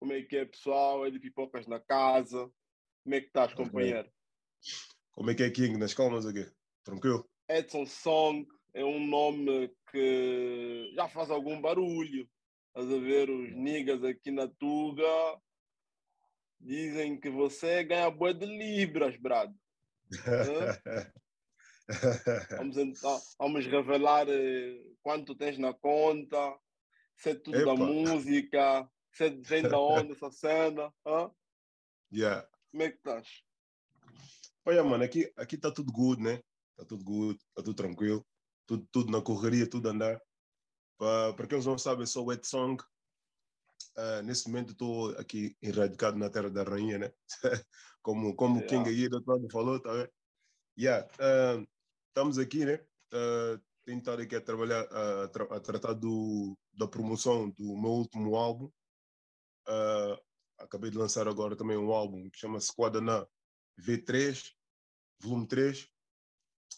Como é que é, pessoal? É de pipocas na casa. Como é que estás, companheiro? Como é que é King nas calmas aqui? Tranquilo? Edson Song é um nome que já faz algum barulho. Estás a ver os niggas aqui na Tuga dizem que você ganha boa de libras, brado. vamos, então, vamos revelar eh, quanto tens na conta, se é tudo Epa. da música, é vem da onde essa cena. Hã? Yeah. Como é que estás? Olha, mano, aqui, aqui tá tudo good, né? Tá tudo good, tá tudo tranquilo, tudo, tudo na correria, tudo andar. Para quem não sabe, eu sou o Ed Song. Uh, nesse momento estou aqui erradicado na Terra da Rainha, né? como como yeah. King aí do outro falou, tá vendo? Yeah. Uh, estamos aqui, né? Uh, tenho estado aqui a trabalhar, a, tra a, tratar do, da promoção do meu último álbum. Uh, acabei de lançar agora também um álbum que chama-se Quadana V3, volume 3.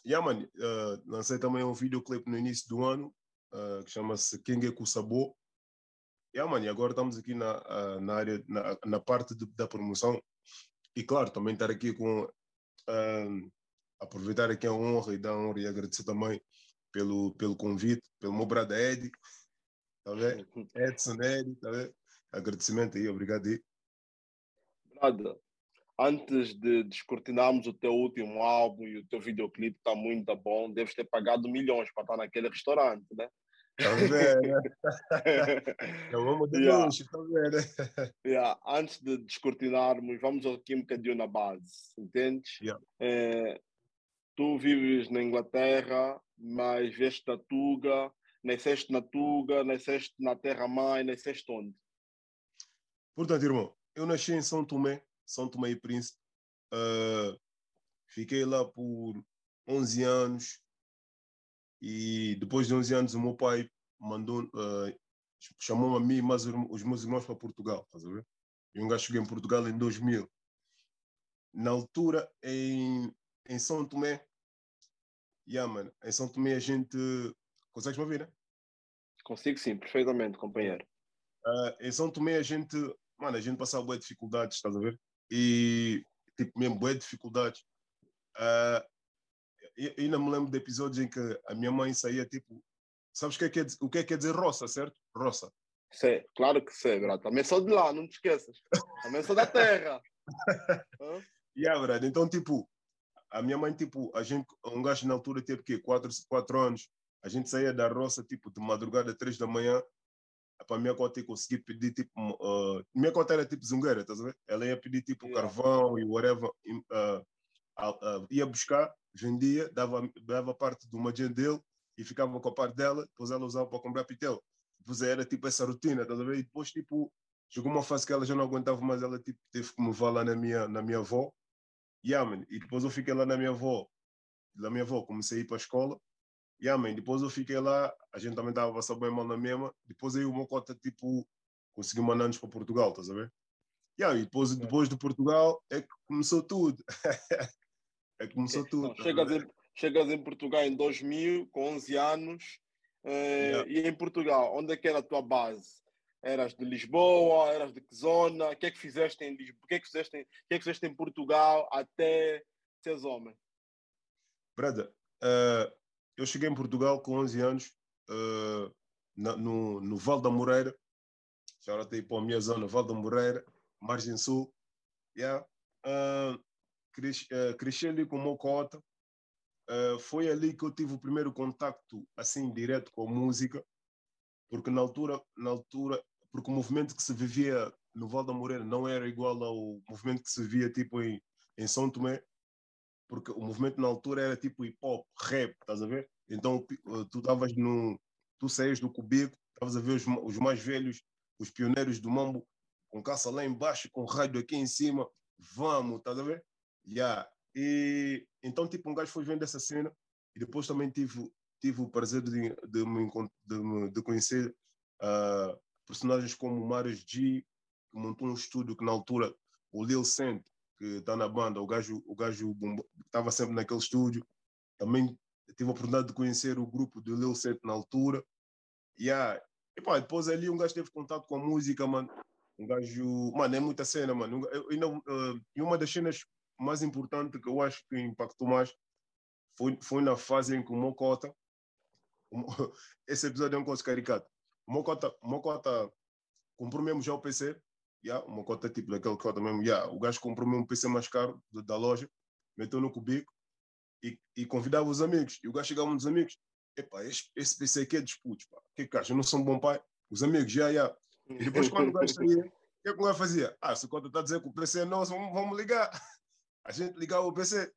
E yeah, man, uh, lancei também um videoclipe no início do ano uh, que chama-se Quem é Sabor. Yeah, man, e agora estamos aqui na, na área, na, na parte de, da promoção. E claro, também estar aqui com. aproveitar aqui a honra e dar honra e agradecer também pelo, pelo convite, pelo meu brother Ed, tá vendo? Edson Ed, tá vendo? Agradecimento aí, obrigado aí. Brother, antes de descortinarmos o teu último álbum e o teu videoclipe está muito bom, deves ter pagado milhões para estar naquele restaurante, né? Tá vendo? é o homem de yeah. luxo, tá vendo? Yeah. Antes de descortinarmos, vamos aqui um bocadinho na base, entendes? Yeah. É, tu vives na Inglaterra, mas veste na Tuga, nasceste na Tuga, nasceste na Terra-Mãe, nasceste onde? Portanto, irmão, eu nasci em São Tomé, São Tomé e Príncipe. Uh, fiquei lá por 11 anos e depois de 11 anos o meu pai mandou, uh, chamou-me a mim e mais os meus irmãos para Portugal, estás a ver? E um gajo cheguei em Portugal em 2000. Na altura, em, em São Tomé, yeah, man, em São Tomé a gente... Consegues me ouvir, né? Consigo sim, perfeitamente, companheiro. Uh, em São Tomé a gente mano, a gente passava boas dificuldades, estás a ver? E, tipo, mesmo boas dificuldades. Uh, e, ainda me lembro de episódios em que a minha mãe saía, tipo, sabes o que é, que é, o que é, que é dizer roça, certo? Roça. Sei, claro que sei, brother. Também sou de lá, não te esqueças. Também sou da terra. e yeah, brother. Então, tipo, a minha mãe, tipo, a gente, um gajo na altura teve que quatro, quatro anos, a gente saía da roça, tipo, de madrugada, três da manhã, para a minha conta conseguir pedir tipo. Uh, minha conta era tipo zungueira, estás a ver? Ela ia pedir tipo yeah. carvão e whatever. Uh, uh, ia buscar, vendia, dava, dava parte do margem dele e ficava com a parte dela, depois ela usava para comprar pitel. Depois era tipo essa rotina, estás a ver? E depois tipo, chegou uma fase que ela já não aguentava mais, ela tipo, teve que me levar lá na minha, na minha avó. Yeah, man. E depois eu fiquei lá na minha avó. Da minha avó, comecei a ir para a escola Yeah, man, depois eu fiquei lá, a gente também estava passando bem mal na mesma. Depois aí o meu cota, tipo, conseguiu mandar-nos para Portugal, estás a ver? Yeah, e depois, depois de Portugal é que começou tudo. é que começou tudo. Então, chegas, em, chegas em Portugal em 2000, com 11 anos, eh, yeah. e em Portugal, onde é que era a tua base? Eras de Lisboa, eras de que zona? O que é que fizeste em Lisboa? O que é que fizeste em, que é que fizeste em Portugal até seres homem? Brother, uh, eu cheguei em Portugal com 11 anos, uh, na, no, no Val da Moreira, já aí para a minha zona, Val da Moreira, Margem Sul. Yeah. Uh, cresci, uh, cresci ali com Mocota. Uh, foi ali que eu tive o primeiro contacto assim direto com a música, porque na altura, na altura, porque o movimento que se vivia no Val da Moreira não era igual ao movimento que se via tipo em, em São Tomé porque o movimento na altura era tipo hip hop, rap, estás a ver? Então eh, tu estavas no. Tu saías do cubico, estavas a ver os, os mais velhos, os pioneiros do mambo, com caça lá embaixo, com rádio aqui em cima, vamos, estás a ver? Yeah. E então, tipo, um gajo foi vendo essa cena e depois também tive, tive o prazer de, de, me, de, de conhecer uh, personagens como o Marius G, que montou um estúdio que na altura o Lil Sent que está na banda, o gajo, o gajo estava sempre naquele estúdio. Também tive a oportunidade de conhecer o grupo do Lil Set na altura. Yeah. E pá, depois ali um gajo teve contato com a música, mano. Um gajo. Mano, é muita cena, mano. Eu, eu, uh, e uma das cenas mais importantes que eu acho que impactou mais foi, foi na fase em que o Mocota. Esse episódio é um coisa caricato. O Mocota, Mocota comprou mesmo já o PC. Yeah, uma cota tipo daquele cota mesmo. Yeah, o gajo comprou mesmo um PC mais caro da loja, meteu no cubico e, e convidava os amigos. E o gajo chegava nos amigos: Epá, esse, esse PC aqui é disputos, pá. Que é que Eu não sou um bom pai. Os amigos, já, já. E depois, quando o gajo saía, o que é que o gajo fazia? Ah, se o conta está a dizer que o PC é nosso, vamos, vamos ligar. A gente ligava o PC.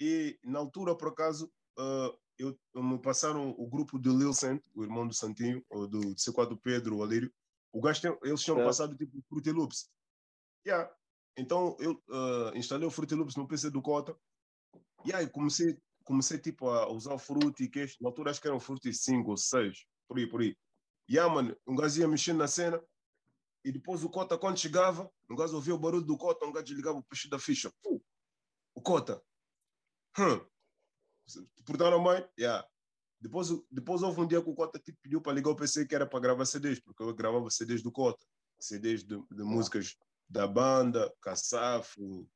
E na altura, por acaso, uh, eu, me passaram o grupo do Lil Sant, o irmão do Santinho, ou do C4 do Pedro, o Alírio. O gajo tem, eles tinham é. passado tipo Fruity Loops. Yeah. Então eu uh, instalei o Fruity Loops no PC do Cota. E aí comecei, comecei tipo a usar o Fruity, que na altura acho que eram Fruity 5 ou 6, por aí, por aí. E yeah, mano, um gajo ia mexendo na cena. E depois o Cota, quando chegava, um gajo ouvia o barulho do Cota, um gajo ligava o peixe da ficha. Puh, o Cota. Hum. Portaram mãe? Yeah. Depois, depois houve um dia que o Cota tipo, pediu para ligar o PC que era para gravar CDs, porque eu gravava CDs do Cota. CDs de, de músicas da banda, Caçafo,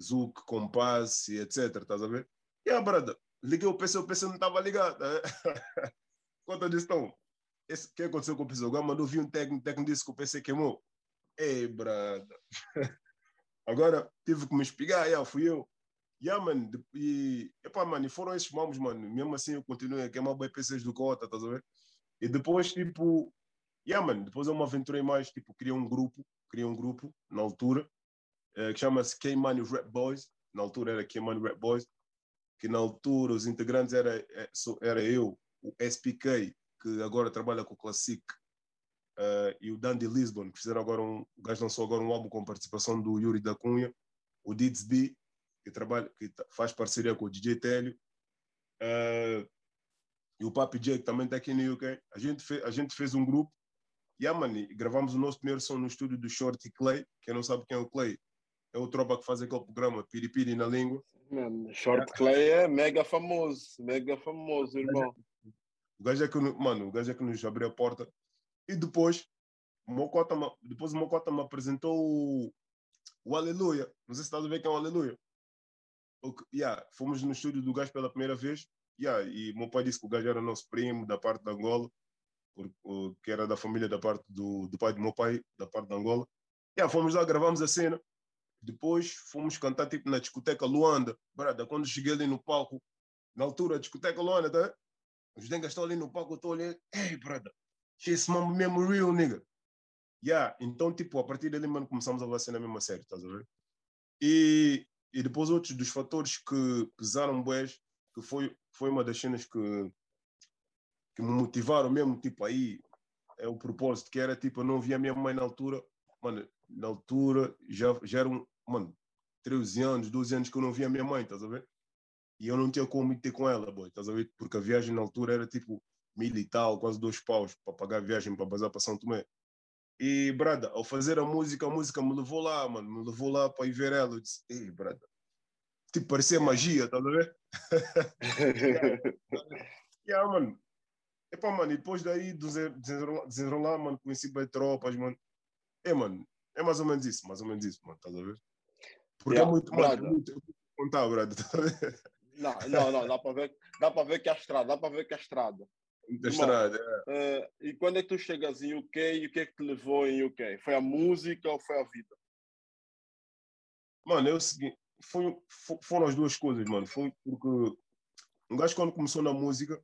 Zuc, Compass, etc. Estás a ver? E a brada, liguei o PC, o PC não estava ligado. Cota disse, então, o que aconteceu com o PC? O gajo mandou vir um técnico, o técnico disse que o PC queimou. Ei, brada. Agora tive que me espigar, yeah, fui eu. Yeah, e, e foram esses mamos, mano. Mesmo assim eu continuei a queimar bem PCs do Cota, estás a ver? E depois, tipo, yeah, depois eu me aventurei mais, tipo, criei um grupo, criei um grupo na altura, eh, que chama-se K-Money Rap Boys. Na altura era K-Money Rap Boys, que na altura os integrantes era, eh, era eu, o SPK, que agora trabalha com o Classic, uh, e o Dandy Lisbon, que fizeram agora um. O gajo lançou agora um álbum com participação do Yuri da Cunha, o B, que, trabalha, que faz parceria com o DJ Télio, uh, e o Papi J, que também está aqui no UK. A gente, fez, a gente fez um grupo, e yeah, man, gravamos o nosso primeiro som no estúdio do Shorty Clay. Quem não sabe quem é o Clay, é o tropa que faz aquele programa Piripiri na língua. Man, Short Clay é mega famoso, mega famoso, irmão. O gajo é que, mano, o gajo é que nos abriu a porta. E depois, o Mocota, depois o Mocota me apresentou o, o Aleluia. Não sei se estás a ver quem é o Aleluia. O, yeah, fomos no estúdio do gajo pela primeira vez. Yeah, e meu pai disse que o gajo era nosso primo da parte da Angola, que era da família da parte do, do pai do meu pai, da parte da Angola. Yeah, fomos lá, gravamos a cena. Depois fomos cantar tipo na discoteca Luanda. Brada, quando cheguei ali no palco, na altura, a discoteca Luanda, tá? Os dengas estão ali no palco, eu estou ali, ei, brother, esse mambo mesmo real, nigga. Yeah, então, tipo, a partir dali, mano, começamos a levar a cena mesmo a sério, estás a ver? E, e depois outros dos fatores que pesaram boés, que foi, foi uma das cenas que, que me motivaram mesmo, tipo, aí, é o propósito, que era, tipo, eu não via a minha mãe na altura, mano, na altura já, já eram, mano, 13 anos, 12 anos que eu não via a minha mãe, estás a ver? E eu não tinha como ir ter com ela, boy, estás a ver? Porque a viagem na altura era tipo mil e tal, quase dois paus para pagar a viagem para bazar para São Tomé. E, brada, ao fazer a música, a música me levou lá, mano, me levou lá para ir ver ela. Eu disse, ei, brada, tipo, parecia magia, estás a ver? yeah, mano. Epá, mano, e depois daí desenrolar, desenrolar mano, conheci bem tropas, mano. É, mano, é mais ou menos isso, mais ou menos isso, mano, estás a ver? Porque é yeah, é muito, mano, é muito, contar, brada, estás a ver? Não, não, não, dá para ver, dá para ver que é a estrada, dá para ver que é a estrada. Da estrada, é. Uh, e quando é que tu chegas em UK e o que é que te levou em UK? Foi a música ou foi a vida? Mano, eu segui, foi, foram as duas coisas, mano. Foi porque um gajo quando começou na música,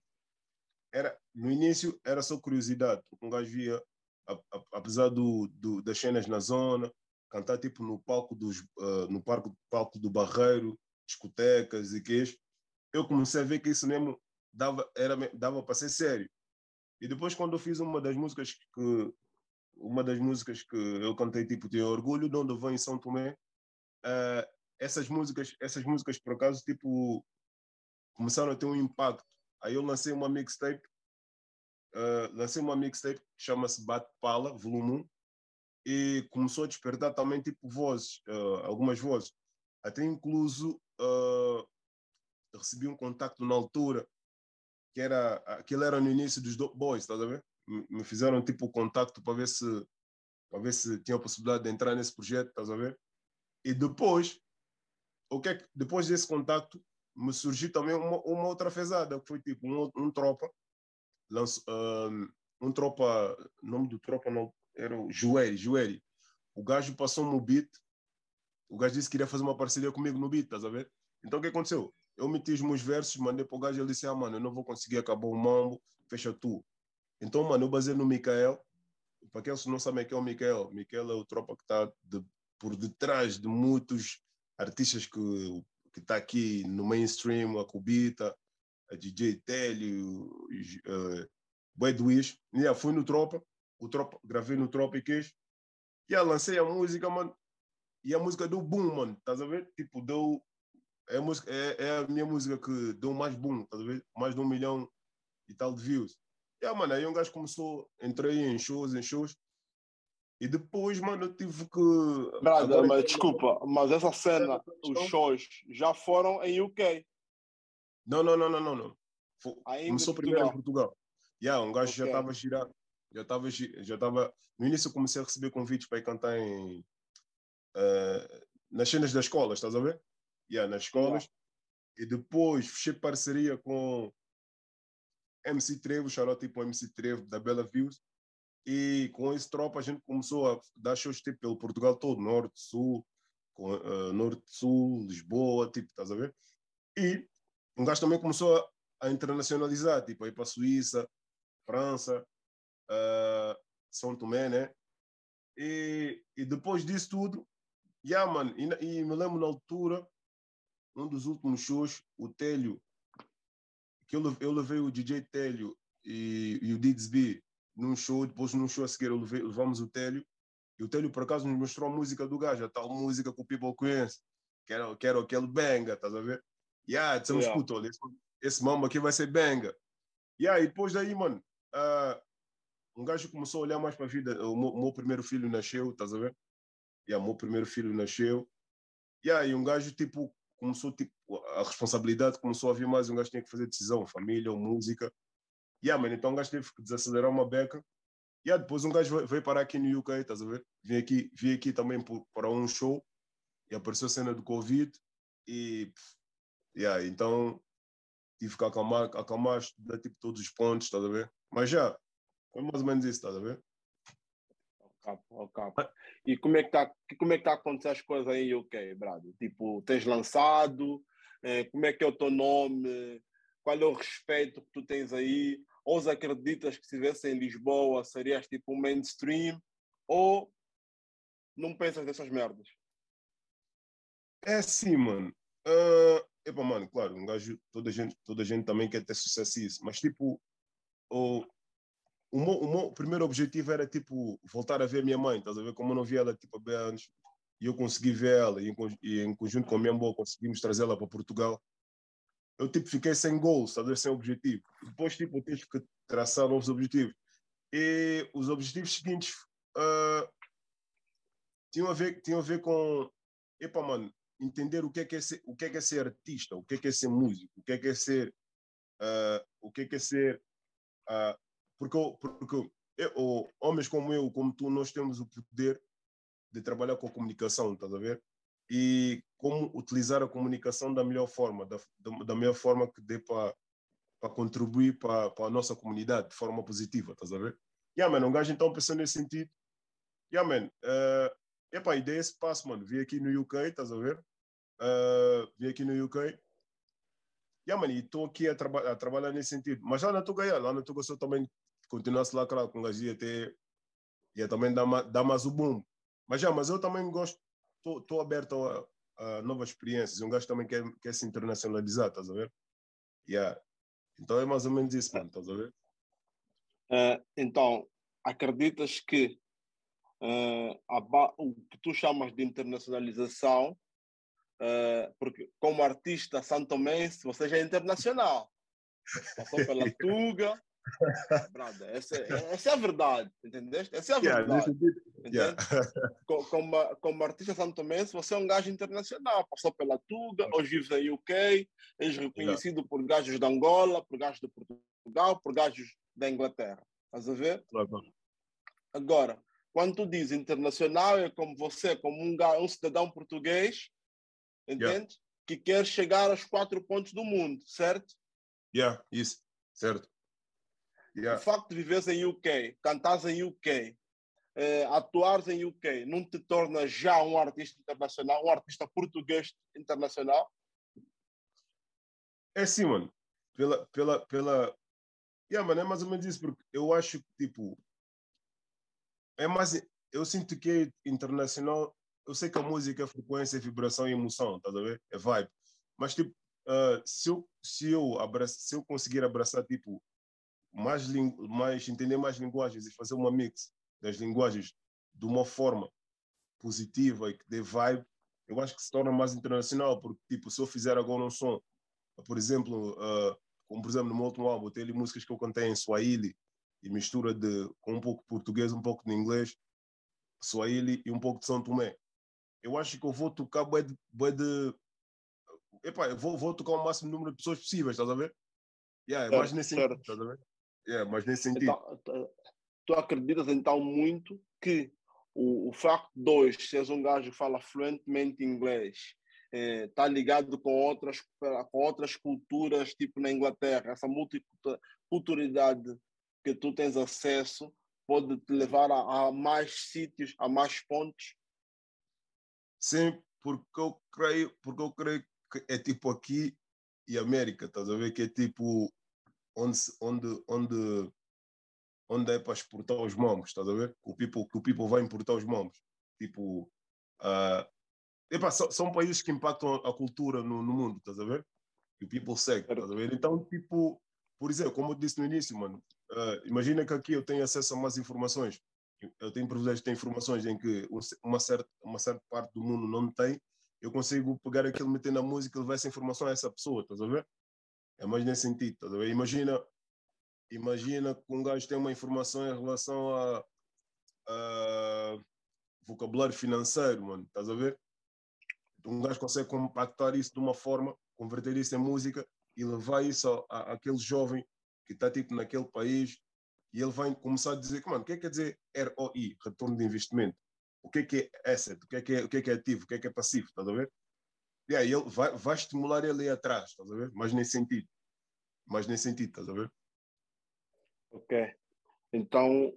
era, no início era só curiosidade, porque um gajo via, a, a, apesar do, do, das cenas na zona, cantar tipo no palco, dos, uh, no parque, palco do Barreiro, discotecas e queijo, eu comecei a ver que isso mesmo dava, era, dava para ser sério. E depois, quando eu fiz uma das músicas que uma das músicas que eu cantei, tipo, Tenho Orgulho, de onde eu venho em São Tomé, uh, essas músicas, essas músicas, por acaso, tipo, começaram a ter um impacto. Aí eu lancei uma mixtape, uh, lancei uma mixtape que chama-se Bate Pala, volume 1, e começou a despertar também, tipo, vozes, uh, algumas vozes. Até incluso recebi um contacto na altura, que era, aquilo era no início dos Dope Boys, estás a ver? Me fizeram tipo o contacto para ver se, para ver se tinha a possibilidade de entrar nesse projeto, estás a ver? E depois, o que é que, depois desse contacto, me surgiu também uma, uma outra fezada, que foi tipo um, um tropa, lanço, um, um tropa, nome do tropa não, era o Jueri, Jueri. O gajo passou-me o beat, o gajo disse que queria fazer uma parceria comigo no beat, estás a ver? Então o que aconteceu? Eu meti os meus versos, mandei para o gajo e ele disse: Ah, mano, eu não vou conseguir acabar o mambo, fecha tu. Então, mano, eu basei no Mikael. Para aqueles que não sabem quem é o Mikael, Mikael é o tropa que está de, por detrás de muitos artistas que que está aqui no mainstream, a Cubita, a DJ Telly, uh, Boy Wish. Yeah, fui no Tropa, o Tropa, gravei no Tropa e queijo. E yeah, lancei a música, mano. E a música deu boom, mano. Estás a ver? Tipo, deu. É a, música, é, é a minha música que deu mais boom, ver? Mais de um milhão e tal de views. E yeah, mano, aí um gajo começou, entrei em shows, em shows. E depois, mano, eu tive que. Brada, mas desculpa, mas essa cena, os shows já foram em UK. Não, não, não, não, não. não. Foi, começou primeiro em Portugal. Yeah, um gajo okay. já estava girado. Já estava, já estava. No início eu comecei a receber convites para ir cantar em. Uh, nas cenas das escolas, estás a ver? Yeah, nas escolas. Yeah. E depois fechei parceria com MC Trevo, xarote tipo MC Trevo da Bela Views. E com esse tropa a gente começou a dar shows tipo pelo Portugal todo, norte, sul, com, uh, norte, sul, Lisboa, tipo, estás a ver? E um gajo também começou a, a internacionalizar, tipo, a ir para a Suíça, França, uh, São Tomé, né? E, e depois disso tudo, yeah, man, e, e me lembro na altura, um dos últimos shows, o Telho, que eu, eu levei o DJ Telho e, e o Didsby num show, depois num show a seguir levei, levamos o Télio, e o Télio por acaso nos mostrou a música do gajo, a tal música que o people conhece, que era, que era aquele banga, estás a ver? E yeah, dissemos, yeah. puto, olha, esse, esse mambo aqui vai ser banga. Yeah, e depois daí, mano, uh, um gajo começou a olhar mais para a vida, o meu, meu, primeiro filho nasceu, estás a ver? Yeah, o meu primeiro filho nasceu. Yeah, e um gajo, tipo, começou, tipo, a responsabilidade começou a vir mais, um gajo tinha que fazer decisão, família ou música. Yeah, man, então um gajo teve que desacelerar uma beca. E yeah, depois um gajo veio parar aqui no UK, estás a ver? Vim aqui, vim aqui também por, para um show e apareceu a cena do Covid e yeah, então tive que acalmar, acalmar, estudar tipo todos os pontos, estás a ver? Mas já, foi mais ou menos isso, estás a ver? Capo, capo. E como é que está como é que tá acontecendo as coisas aí UK, Brado? Tipo, tens lançado, eh, como é que é o teu nome, qual é o respeito que tu tens aí? Ou acreditas que se estivesse em Lisboa serias tipo um mainstream? Ou não pensas dessas merdas? É assim, mano. Uh, epa, mano, claro, um gajo, toda gente, toda gente também quer ter sucesso isso, mas tipo, o, o, meu, o meu primeiro objetivo era tipo voltar a ver minha mãe, estás a ver como eu não via ela tipo há bem anos, e eu consegui ver ela, e e em conjunto com a minha avó conseguimos trazê-la para Portugal eu tipo fiquei sem goals, sabe, sem objetivo. Depois tipo eu tive que traçar novos objetivos. E os objetivos seguintes uh, tinham a ver tinham a ver com epa mano, entender o que é que é ser, o que é que é ser artista, o que é que é ser músico, o que é que é ser uh, o que é que é ser uh, porque porque eu, homens como eu, como tu, nós temos o poder de trabalhar com a comunicação, estás a ver? e como utilizar a comunicação da melhor forma, da, da melhor forma que dê para contribuir para a nossa comunidade de forma positiva, estás a ver? Yeah, man, um gajo então pensando nesse sentido. Yeah, man, uh, epa, a ideia é esse passo, mano. Vim aqui no UK, estás a ver? Uh, vim aqui no UK. Yeah, man, e estou aqui a, traba a, trabalhar nesse sentido. Mas lá na Tuga, yeah, lá na Tuga só também continuasse lá, claro, com o gajo ia ter, ia também dar, dar mais o boom. Mas já, mas eu também gosto estou aberto a, a, novas experiências. Um gajo também quer, quer se internacionalizar, estás a ver? Yeah. Então é mais ou menos isso, mano, estás a ver? Uh, então, acreditas que uh, a, o que tu chamas de internacionalização, uh, porque como artista santomense, você já é internacional. Passou pela Tuga, Brada, essa, é, essa é a verdade, entendeste? Essa é a verdade. Yeah, como, como artista santomense, você é um gajo internacional, passou pela Tuga, hoje vive na UK, és reconhecido yeah. por gajos de Angola, por gajos de Portugal, por gajos da Inglaterra. Estás a ver? Agora, Quando tu diz internacional, é como você, como um, um cidadão português, entende? Yeah. Que quer chegar aos quatro pontos do mundo, certo? Yeah, isso, certo. Yeah. O facto de viveres em UK, cantares em UK, eh, atuares em UK, não te torna já um artista internacional, um artista português internacional? É sim, mano. Pela, pela, pela... Yeah, mano, é mais ou menos isso, porque eu acho que, tipo, é mais... Eu sinto que é internacional, eu sei que a música é frequência, vibração e emoção, tá a ver? É vibe. Mas, tipo, uh, se, eu, se, eu abraço, se eu conseguir abraçar, tipo, mais, mais entender mais linguagens e fazer uma mix das linguagens de uma forma positiva e que dê vibe, eu acho que se torna mais internacional, porque tipo, se eu fizer agora um som, por exemplo, uh, como por exemplo no meu último álbum, tem ali músicas que eu cantei em Swahili e mistura de com um pouco de português, um pouco de inglês, Swahili e um pouco de São Tomé. Eu acho que eu vou tocar bué de, bué de Epá, eu vou, vou tocar o máximo número de pessoas possíveis, estás a ver? Yeah, é mais nesse sentido, estás a ver? É, mas nesse sentido. Então, tu acreditas então muito que o, o facto de dois seres um gajo que fala fluentemente inglês está eh, ligado com outras com outras culturas tipo na Inglaterra essa multiculturalidade que tu tens acesso pode te levar a, a mais sítios a mais pontos sim porque eu creio porque eu creio que é tipo aqui e América estás a ver que é tipo onde, onde, onde, onde é para exportar os mamos, estás a ver? O people, que o people vai importar os mamos. Tipo, uh, epa, são, são, países que impactam a cultura no, no mundo, estás a ver? E o people segue, estás a ver? Então, tipo, por exemplo, como eu disse no início, mano, uh, imagina que aqui eu tenho acesso a mais informações. Eu tenho privilégio de ter informações em que uma certa, uma certa parte do mundo não tem. Eu consigo pegar aquilo, meter na música e levar essa informação a essa pessoa, estás a ver? É mais nesse sentido, tá Imagina, imagina que um gajo tem uma informação em relação a, a vocabulário financeiro, mano, estás a ver? Um gajo consegue compactar isso de uma forma, converter isso em música e levar isso a, àquele jovem que está tipo naquele país e ele vai começar a dizer, mano, o que é que quer dizer ROI, retorno de investimento? O que é que é asset? O que é que é, o que é, que é ativo? O que é que é passivo? Estás a ver? E aí ele vai, vai estimular ele atrás, estás a ver? Mas nesse sentido. Mas nesse sentido, estás a ver? Ok. Então,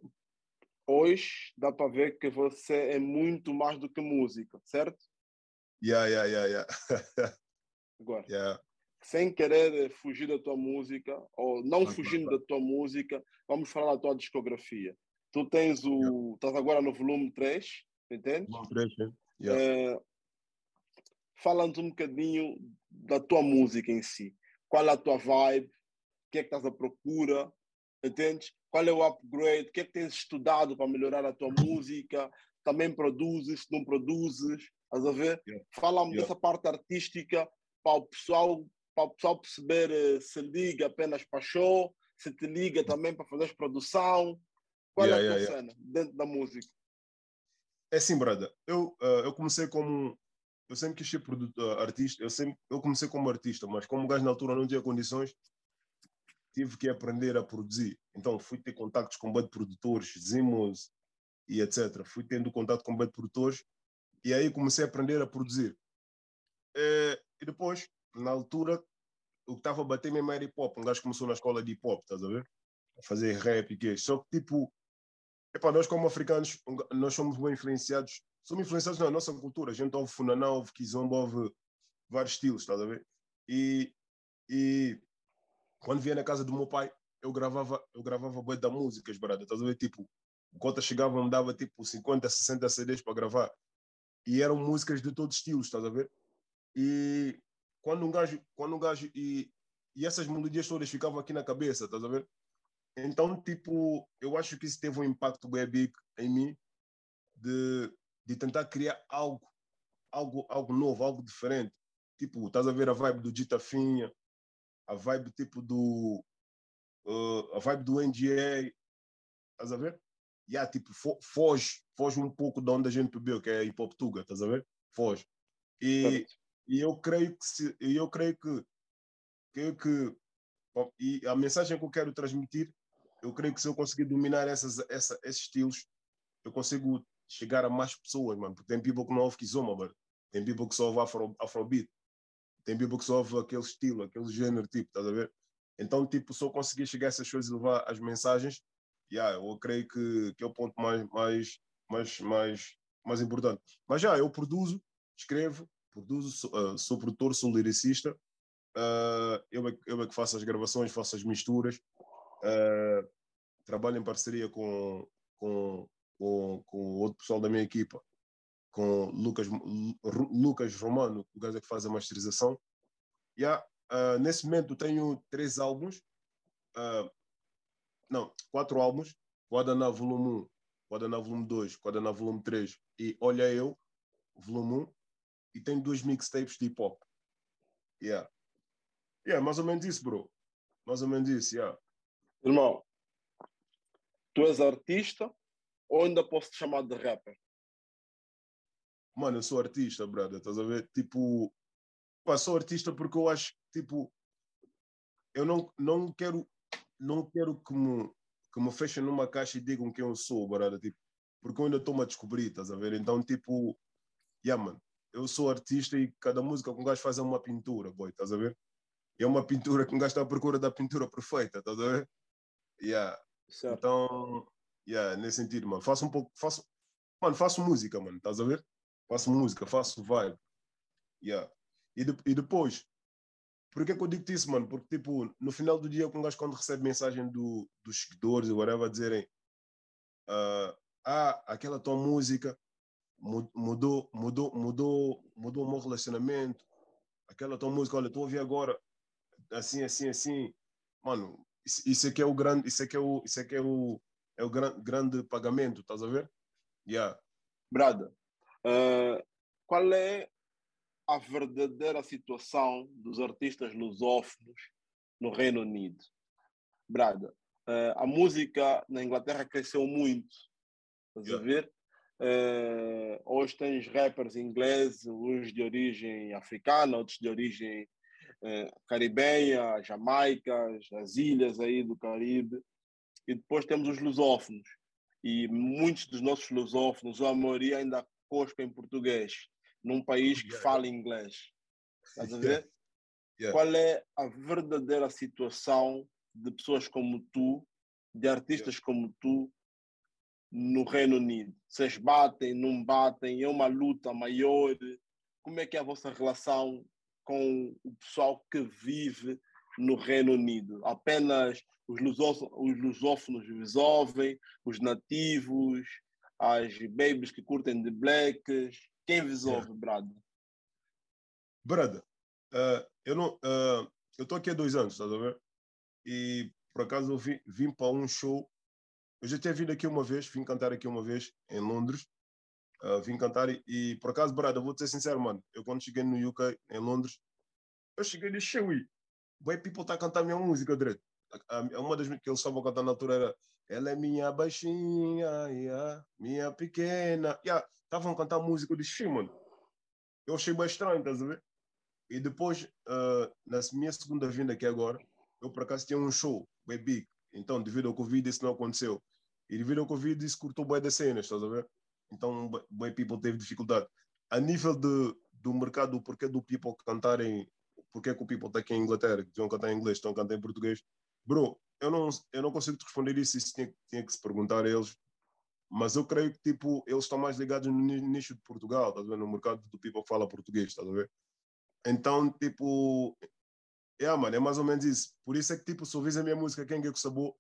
hoje dá para ver que você é muito mais do que música, certo? Yeah, yeah, yeah, yeah. Agora, yeah. sem querer fugir da tua música, ou não fugindo da tua música, vamos falar da tua discografia. Tu tens o. Yeah. Estás agora no volume 3, entende? Volume 3, yeah. É, Fala-nos um bocadinho da tua música em si. Qual é a tua vibe? O que é que estás à procura? Entendes? Qual é o upgrade? O que é que tens estudado para melhorar a tua música? Também produzes, não produzes? Estás a ver? Yeah. Fala-me yeah. dessa parte artística para o pessoal, para o pessoal perceber eh, se liga apenas para show, se te liga também para fazer produção. Qual yeah, é a tua cena dentro da música? É assim, brother. Eu, uh, eu comecei como eu sempre quis ser produtor, artista, eu sempre eu comecei como artista, mas como o gajo na altura não tinha condições, tive que aprender a produzir. Então fui ter contactos com bad produtores, Zimos e etc. Fui tendo contato com bad produtores e aí comecei a aprender a produzir. E, e depois, na altura, o que estava a bater mesmo era hip hop. Um gajo começou na escola de hip hop, estás a ver? A fazer rap e que Só que tipo, nós como africanos, nós somos bem influenciados somos influenciados na nossa cultura. A gente ouve Funaná, ouve Kizomba, ouve vários estilos, estás a ver? E, e quando via na casa do meu pai, eu gravava, eu gravava boi da músicas, barata, estás a ver? Tipo, o Cota chegava me dava tipo 50, 60 CDs para gravar. E eram músicas de todos os estilos, estás a ver? E quando um gajo, quando um gajo e, e essas melodias todas ficavam aqui na cabeça, estás a ver? Então, tipo, eu acho que isso teve um impacto bem big em mim de de tentar criar algo, algo, algo novo, algo diferente. Tipo, estás a ver a vibe do Dita Finha, a vibe tipo do. Uh, a vibe do NGA, estás a ver? E yeah, tipo, fo foge, foge um pouco de onde a gente bebeu, que é hip hop tuga, estás a ver? Foge. E, e eu creio que se, eu creio que, que, que bom, e a mensagem que eu quero transmitir, eu creio que se eu conseguir dominar essas, essa, esses estilos, eu consigo chegar a mais pessoas, mano. Porque tem people que não ouve Kizoma, mano. Tem people que só ouve afro, Afrobeat. Tem people que só ouve aquele estilo, aquele gênero, tipo, estás a ver? Então, tipo, só conseguir chegar a essas coisas e levar as mensagens, yeah, eu creio que, que é o ponto mais, mais, mais, mais, mais importante. Mas já, eu produzo, escrevo, produzo, sou, uh, sou produtor, sou lyricista, uh, eu, é, eu é que faço as gravações, faço as misturas, uh, trabalho em parceria com, com, com, com outro pessoal da minha equipa, com Lucas, Lucas Romano, o gajo é que faz a masterização. Yeah, uh, nesse momento tenho três álbuns, uh, não, quatro álbuns, Guadaná Volume 1, Guadaná Volume 2, Guadaná Volume 3 e Olha Eu, Volume 1, e tenho dois mixtapes de hip hop. Yeah. Yeah, mais ou menos isso, bro. Mais ou menos isso, yeah. Irmão, tu és artista ou ainda posso te chamar de rapper? Mano, eu sou artista, brother, estás a ver? Tipo, pá, sou artista porque eu acho que, tipo, eu não, não quero, não quero que me, que me fechem numa caixa e digam quem eu sou, brother, tipo, porque eu ainda estou-me a descobrir, estás a ver? Então, tipo, yeah, mano, eu sou artista e cada música que um gajo faz é uma pintura, boy, estás a ver? E é uma pintura que um gajo está à procura da pintura perfeita, estás a ver? Yeah. Certo. Então, yeah, nesse sentido, mano, faço um pouco, faço, mano, faço música, mano, estás a ver? Faço música, faço vibe. Yeah. E, de, e depois, por que, que eu digo isso, mano? Porque, tipo, no final do dia, um gajo quando recebe mensagem do, dos seguidores, ou whatever, dizerem uh, ah, aquela tua música mudou, mudou, mudou, mudou o meu relacionamento. Aquela tua música, olha, estou a ouvir agora, assim, assim, assim. Mano, isso, isso aqui é o grande, isso aqui é o, isso aqui é o, é o gran, grande pagamento, estás a ver? Yeah. Brada, uh, qual é a verdadeira situação dos artistas lusófonos no Reino Unido? Brada, uh, a música na Inglaterra cresceu muito, estás yeah. a ver? Uh, hoje tens rappers ingleses, uns de origem africana, outros de origem uh, caribenha, Jamaica, as ilhas aí do Caribe. E depois temos os lusófonos. E muitos dos nossos lusófonos, ou a maioria, ainda cospem em português, num país que yeah. fala inglês. Estás a ver? Yeah. Yeah. Qual é a verdadeira situação de pessoas como tu, de artistas como tu, no Reino Unido? Vocês batem, não batem? É uma luta maior? Como é que é a vossa relação com o pessoal que vive no Reino Unido? Apenas os, os lusófonos vos ouvem, os nativos, as babies que curtem de blacks? Quem vos ouve, Brad? Brad, uh, eu não... Uh, eu estou aqui há dois anos, estás a ver? E por acaso eu vim, vim para um show eu já tinha vindo aqui uma vez, vim cantar aqui uma vez em Londres. Uh, vim cantar e, e, por acaso, Brada, vou te ser sincero, mano. Eu quando cheguei no UK, em Londres, eu cheguei e disse, Chewy, boy, people tá a cantar minha música direito. Uma das que eles estavam cantando na altura era Ela é minha baixinha, yeah, minha pequena. Estavam yeah, a cantar música, disse, mano. Eu achei bem estranho, estás a ver? E depois, uh, na minha segunda vinda aqui agora, eu por acaso tinha um show, bem big. Então, devido ao Covid, isso não aconteceu. E devido ao Covid, isso cortou bem das cenas, estás a ver? Então, bem people teve dificuldade. A nível de, do mercado, o porquê do people cantarem, porquê que o people está aqui em Inglaterra, que a cantar em inglês, estão a cantar em português, bro, eu não, eu não consigo te responder isso, isso tinha, tinha que se perguntar a eles. Mas eu creio que, tipo, eles estão mais ligados no nicho de Portugal, estás a ver? No mercado do people que fala português, estás a ver? Então, tipo, é, mano, é mais ou menos isso. Por isso é que, tipo, se ouvis a minha música Quem é que sabor,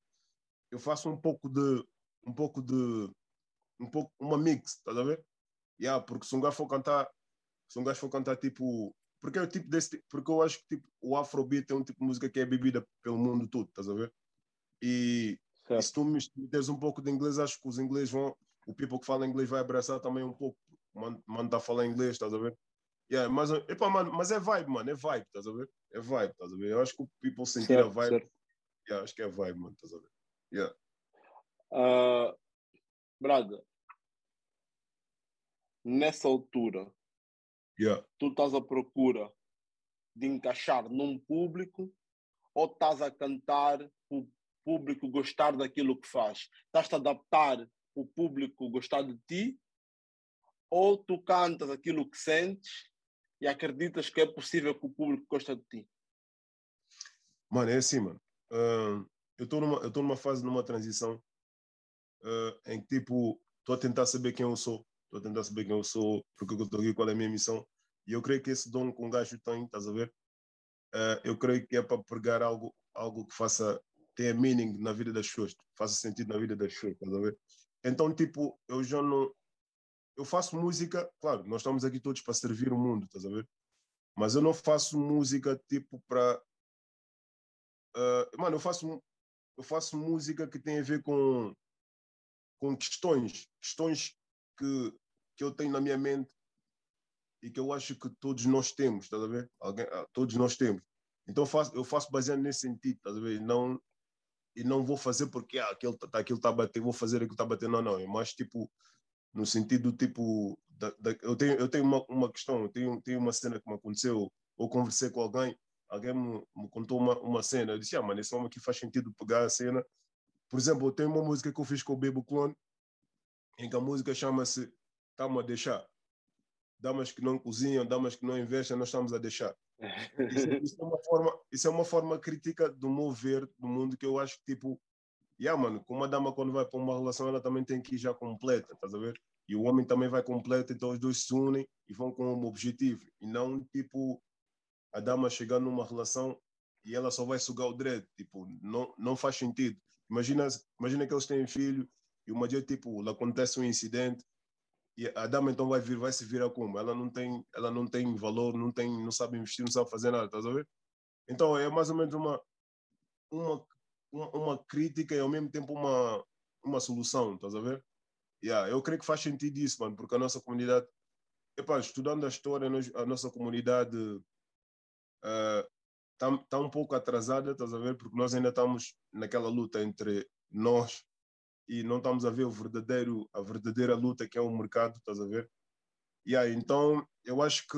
eu faço um pouco de, um pouco de, um pouco, uma mix, estás a ver? Yeah, porque se um gajo for cantar, se um gajo for cantar, tipo, porque é o tipo desse, porque eu acho que, tipo, o Afrobeat é um tipo de música que é bebida pelo mundo todo, estás a ver? E, e se tu meteres um pouco de inglês, acho que os ingleses vão, o people que fala inglês vai abraçar também um pouco, manda a falar inglês, estás a ver? Yeah, mas, epa, mano, mas é vibe, mano, é vibe, estás a ver? É vibe, estás a ver? Eu acho que o people sentir certo, a vibe. Yeah, acho que é vibe, mano, estás a ver? Yeah. Uh, brother, nessa altura, yeah. tu estás à procura de encaixar num público ou estás a cantar o público gostar daquilo que faz? Estás a adaptar o público gostar de ti, ou tu cantas aquilo que sentes e acreditas que é possível que o público goste de ti? Mano, é assim, mano. Uh, eu estou numa, eu numa fase, numa transição uh, em que, tipo, estou a tentar saber quem eu sou, estou a tentar saber quem eu sou, porque eu estou aqui, qual é a minha missão. E eu creio que esse dom que um gajo tem, estás a ver? Uh, eu creio que é para pregar algo, algo que faça, tenha meaning na vida das pessoas, faça sentido na vida das pessoas, estás a ver? Então, tipo, eu já não. Eu faço música, claro, nós estamos aqui todos para servir o mundo, estás a ver? Mas eu não faço música tipo para. Uh, mano, eu faço, eu faço música que tem a ver com, com questões, questões que, que eu tenho na minha mente e que eu acho que todos nós temos, estás a ver? Alguém, ah, todos nós temos. Então eu faço, eu faço baseado nesse sentido, estás a ver? Não, e não vou fazer porque ah, aquilo está aquilo tá bater, vou fazer aquilo está bater, não, não. É mais tipo, no sentido tipo, da, da, eu tenho, eu tenho uma, uma questão, eu tenho, tenho uma cena que me aconteceu, ou conversei com alguém, alguém me, me contou uma, uma cena, eu disse, ah, mano, esse homem aqui faz sentido pegar a cena. Por exemplo, eu tenho uma música que eu fiz com o Bebo Clone, em que a música chama-se Tá-me a deixar. Damas que não cozinham, damas que não investem, nós estamos a deixar. Isso, isso, é uma forma, isso é uma forma crítica do meu ver do mundo que eu acho que, tipo, yeah, mano, como uma dama quando vai para uma relação, ela também tem que ir já completa, estás a ver? E o homem também vai completo, então os dois se unem e vão com um objetivo. E não, tipo, a dama chegar numa relação e ela só vai sugar o dread. Tipo, não, não faz sentido. Imagina, imagina que eles têm filho e uma dia, tipo, acontece um incidente e a dama então vai vir, vai se virar como? Ela não tem, ela não tem valor, não tem, não sabe investir, não sabe fazer nada, estás a ver? Então é mais ou menos uma uma uma crítica e ao mesmo tempo uma uma solução, estás a ver? Yeah, eu creio que faz sentido isso, mano, porque a nossa comunidade, epa, estudando a história, a nossa comunidade está uh, tá um pouco atrasada, estás a ver? Porque nós ainda estamos naquela luta entre nós e não estamos a ver o verdadeiro, a verdadeira luta que é o mercado, estás a ver? Aí, então, eu acho que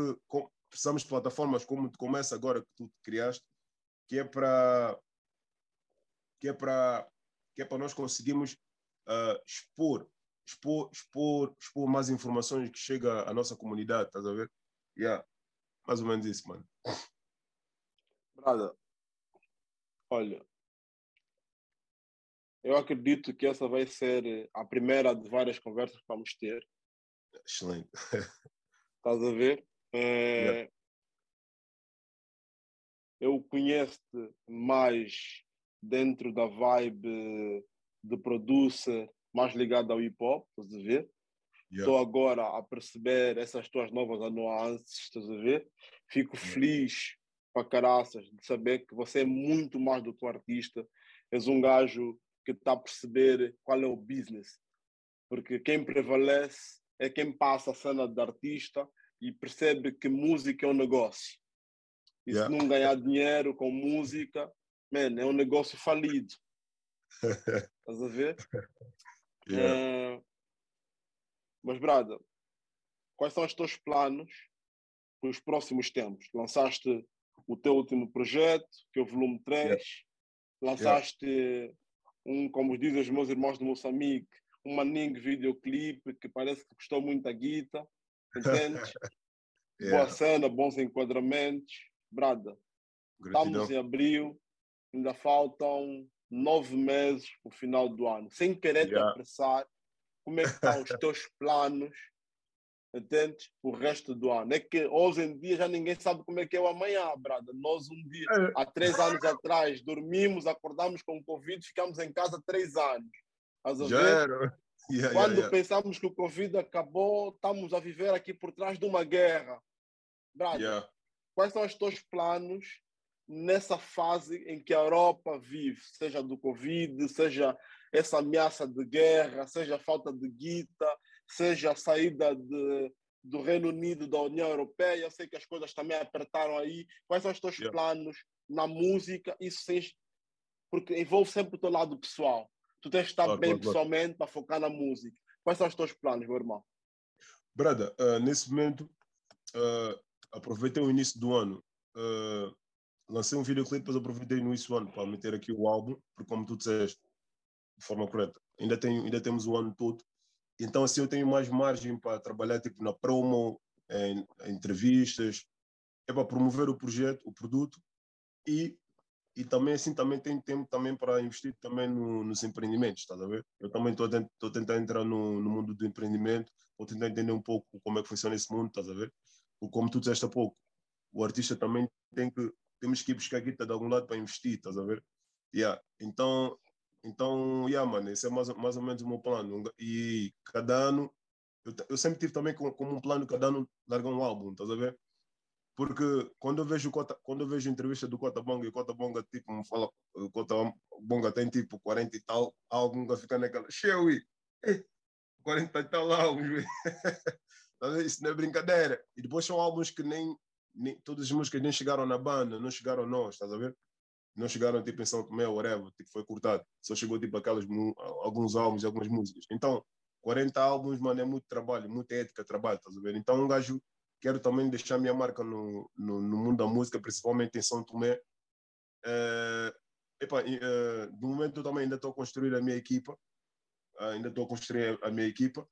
precisamos de plataformas como começa agora que tu criaste, que é para que é para que é para nós conseguirmos uh, expor, expor, expor, expor mais informações que chega à nossa comunidade, estás a ver? Yeah. Mais ou menos isso, mano. Brada, olha, eu acredito que essa vai ser a primeira de várias conversas que vamos ter. Excelente. Estás a ver? É... Yeah. Eu conheço-te mais dentro da vibe de producer, mais ligado ao hip hop, estás a ver? Estou yeah. agora a perceber essas tuas novas nuances, estás a ver? Fico yeah. feliz para caraças de saber que você é muito mais do que um artista. És um gajo que está a perceber qual é o business. Porque quem prevalece é quem passa a cena de artista e percebe que música é um negócio. E yeah. se não ganhar dinheiro com música, man, é um negócio falido. Estás a ver? Yeah. Uh, mas, Brada, quais são os teus planos para os próximos tempos? Lançaste o teu último projeto, que é o volume 3, yeah. lançaste um, como dizem os meus irmãos de Moçambique, um maninho videoclipe que parece que custou muita guita, entende? yeah. Boa cena, bons enquadramentos. Brada, Gratidão. estamos em abril, ainda faltam nove meses para o final do ano. Sem querer yeah. te apressar, como é que estão os teus planos entende? O resto do ano. É que hoje em dia já ninguém sabe como é que é o amanhã, brada. Nós um dia, é. há três anos atrás, dormimos, acordamos com Covid, ficamos em casa três anos. Já era. Yeah, Quando yeah, yeah. pensamos que o Covid acabou, estamos a viver aqui por trás de uma guerra. Brada, quais são os teus planos nessa fase em que a Europa vive, seja do Covid, seja essa ameaça de guerra, seja falta de guita, seja a saída de, do Reino Unido da União Europeia. Eu sei que as coisas também apertaram aí. Quais são os teus yeah. planos na música? Isso sem, porque envolve sempre o teu lado pessoal. Tu tens de estar claro, bem claro, pessoalmente claro. para focar na música. Quais são os teus planos, meu irmão? Brada, uh, nesse momento, uh, aproveitei o início do ano. Uh, lancei um videoclipe, depois aproveitei no início do ano para meter aqui o álbum, porque como tu disseste, de forma correta, ainda, tem, ainda temos o ano todo então assim eu tenho mais margem para trabalhar tipo na promo, em, em entrevistas, é para promover o projeto, o produto e e também assim também tenho tempo também para investir também no, nos empreendimentos, estás a ver? Eu também estou a tentar entrar no, no mundo do empreendimento, vou tentar entender um pouco como é que funciona esse mundo, estás a ver? Porque como tu disseste há pouco, o artista também tem que temos que ir buscar guita de algum lado para investir, estás a ver? Yeah. Então, então, yeah, mano, esse é mais, mais ou menos o meu plano. E cada ano, eu, eu sempre tive também como, como um plano cada ano largar um álbum, estás a ver? Porque quando eu vejo Cota, quando eu vejo entrevista do Cota Bonga e Cota Bonga tipo me fala, Cota Bonga tem tipo 40 e tal álbum, fica naquela, cheio, 40 e tal álbuns, isso não é brincadeira. E depois são álbuns que nem, nem todas as músicas nem chegaram na banda, não chegaram nós, estás a ver? Não chegaram tipo em São Tomé, whatever, tipo, foi cortado. Só chegou tipo aquelas, alguns álbuns e algumas músicas. Então, 40 álbuns, mano, é muito trabalho, muita ética, trabalho, estás a ver? Então, um gajo quero também deixar minha marca no, no, no mundo da música, principalmente em São Tomé. Uh, epa, no momento eu também ainda estou a construir a minha equipa, uh, ainda estou a construir a minha equipa,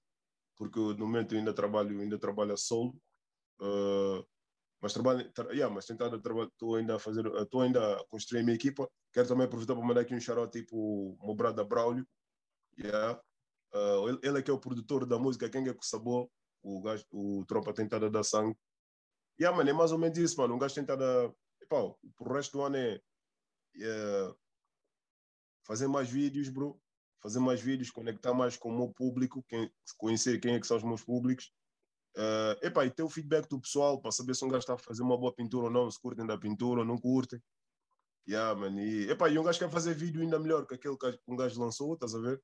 porque no momento eu ainda trabalho, ainda trabalho a solo, uh, mas trabalho, tra yeah, mas tentado estou ainda a fazer, estou ainda a construir a minha equipa. Quero também aproveitar para mandar aqui um shout tipo o meu brother Braulio, yeah. Uh, ele, ele é que é o produtor da música Quem é que sabor o, gajo, o tropa tem estado a dar sangue. Yeah, mano, é mais ou menos isso, mano. Um gajo tem estado a. Epá, pro resto do ano é, é, fazer mais vídeos, bro. Fazer mais vídeos, conectar mais com o meu público, quem, conhecer quem é que são os meus públicos. Uh, epá, e ter o feedback do pessoal para saber se um gajo está a fazer uma boa pintura ou não, se curtem da pintura ou não curtem. Yeah, man. E, epá, e um gajo quer fazer vídeo ainda melhor que aquele que um gajo lançou, estás a ver?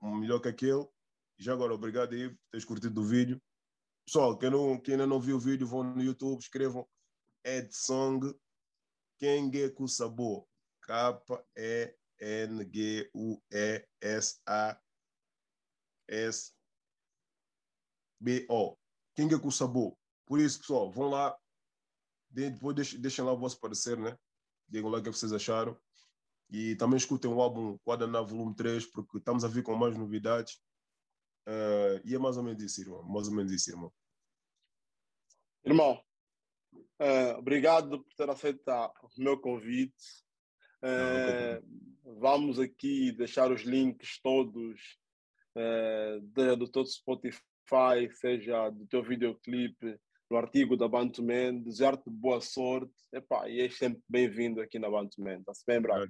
Melhor que aquele. Já agora, obrigado aí por teres curtido o vídeo. Pessoal, quem, não, quem ainda não viu o vídeo, vão no YouTube, escrevam Ed Song Kengeku Sabo. K-E-N-G-U-E-S-A-S-B-O. Kengeku Sabo. Por isso, pessoal, vão lá. Depois deixem, deixem lá o vosso parecer, né? Digam lá o que vocês acharam. E também escutem o álbum Quadra Volume 3, porque estamos a vir com mais novidades. Uh, e é mais ou menos isso, irmão. Mais ou menos isso, irmão. Irmão, uh, obrigado por ter aceito o meu convite. Uh, Não, vamos aqui deixar os links todos uh, do todo Spotify, seja do teu videoclipe, do artigo da Bantuman. Desejar-te boa sorte. Epá, e és sempre bem-vindo aqui na Bantuman. Está-se bem, bravo?